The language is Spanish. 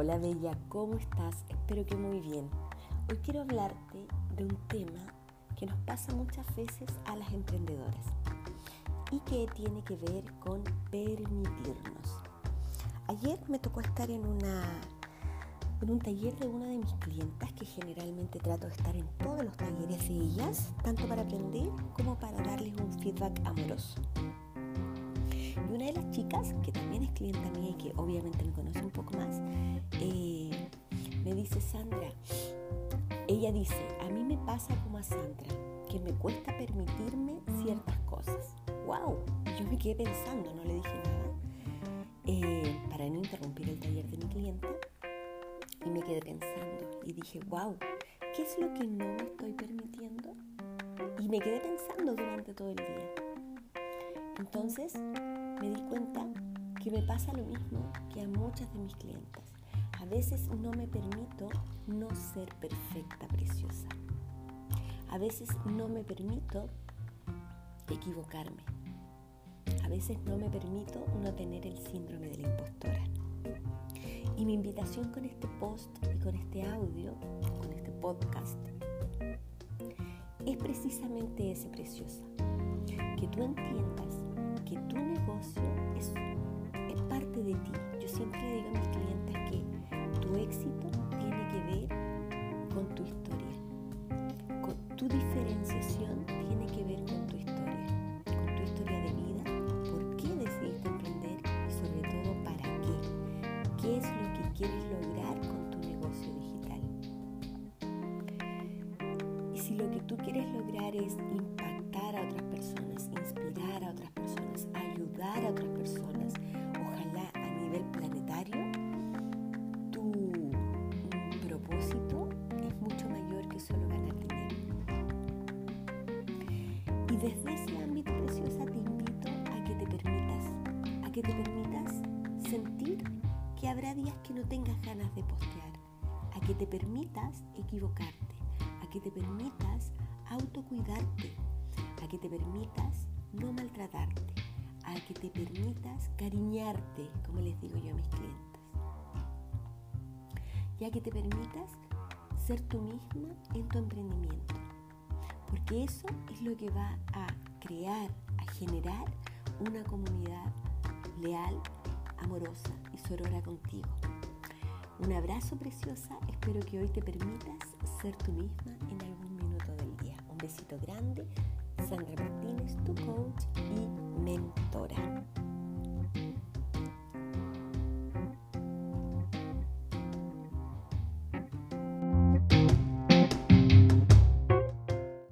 Hola Bella, ¿cómo estás? Espero que muy bien. Hoy quiero hablarte de un tema que nos pasa muchas veces a las emprendedoras y que tiene que ver con permitirnos. Ayer me tocó estar en, una, en un taller de una de mis clientas que generalmente trato de estar en todos los talleres de ellas, tanto para aprender como para darles un feedback amoroso. Y una de las chicas, que también es clienta mía y que obviamente me conoce un poco más, dice, Sandra, ella dice, a mí me pasa como a Sandra, que me cuesta permitirme ciertas cosas. ¡Wow! Yo me quedé pensando, no le dije nada, eh, para no interrumpir el taller de mi cliente. Y me quedé pensando y dije, wow, ¿qué es lo que no me estoy permitiendo? Y me quedé pensando durante todo el día. Entonces me di cuenta que me pasa lo mismo que a muchas de mis clientes. A veces no me permito no ser perfecta, preciosa. A veces no me permito equivocarme. A veces no me permito no tener el síndrome de la impostora. Y mi invitación con este post y con este audio, con este podcast, es precisamente ese preciosa. Que tú entiendas que tu negocio es, parte de ti. Yo siempre digo a mis clientes que éxito tiene que ver con tu historia. Con tu diferenciación tiene que ver con tu historia, con tu historia de vida, por qué decidiste emprender y sobre todo para qué. ¿Qué es lo que quieres lograr con tu negocio digital? Y si lo que tú quieres lograr es impactar a otras personas, inspirar que te permitas sentir que habrá días que no tengas ganas de postear, a que te permitas equivocarte, a que te permitas autocuidarte, a que te permitas no maltratarte, a que te permitas cariñarte, como les digo yo a mis clientes, y a que te permitas ser tú misma en tu emprendimiento, porque eso es lo que va a crear, a generar una comunidad leal, amorosa y sorora contigo. Un abrazo preciosa, espero que hoy te permitas ser tú misma en algún minuto del día. Un besito grande, Sandra Martínez, tu coach y.